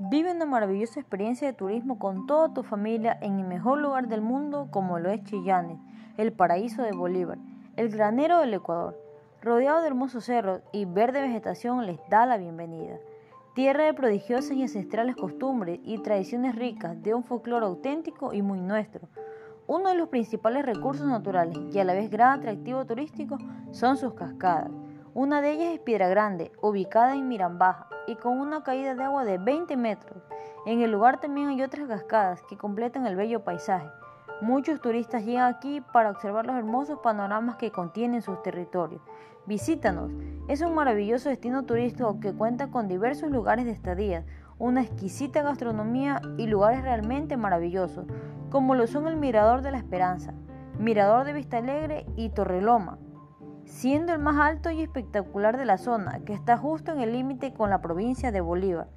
Vive una maravillosa experiencia de turismo con toda tu familia en el mejor lugar del mundo como lo es Chillán, el paraíso de Bolívar, el granero del Ecuador. Rodeado de hermosos cerros y verde vegetación les da la bienvenida. Tierra de prodigiosas y ancestrales costumbres y tradiciones ricas de un folclore auténtico y muy nuestro. Uno de los principales recursos naturales y a la vez gran atractivo turístico son sus cascadas. Una de ellas es Piedra Grande, ubicada en Mirambaja y con una caída de agua de 20 metros. En el lugar también hay otras cascadas que completan el bello paisaje. Muchos turistas llegan aquí para observar los hermosos panoramas que contienen sus territorios. Visítanos, es un maravilloso destino turístico que cuenta con diversos lugares de estadía, una exquisita gastronomía y lugares realmente maravillosos, como lo son el Mirador de la Esperanza, Mirador de Vista Alegre y Torreloma siendo el más alto y espectacular de la zona, que está justo en el límite con la provincia de Bolívar.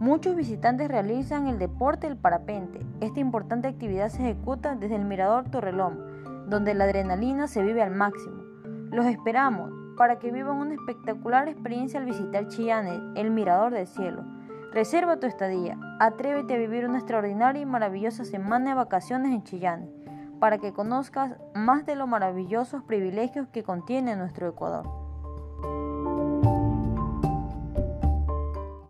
Muchos visitantes realizan el deporte del parapente. Esta importante actividad se ejecuta desde el Mirador Torrelón, donde la adrenalina se vive al máximo. Los esperamos para que vivan una espectacular experiencia al visitar Chillán, el Mirador del Cielo. Reserva tu estadía, atrévete a vivir una extraordinaria y maravillosa semana de vacaciones en Chillán para que conozcas más de los maravillosos privilegios que contiene nuestro Ecuador.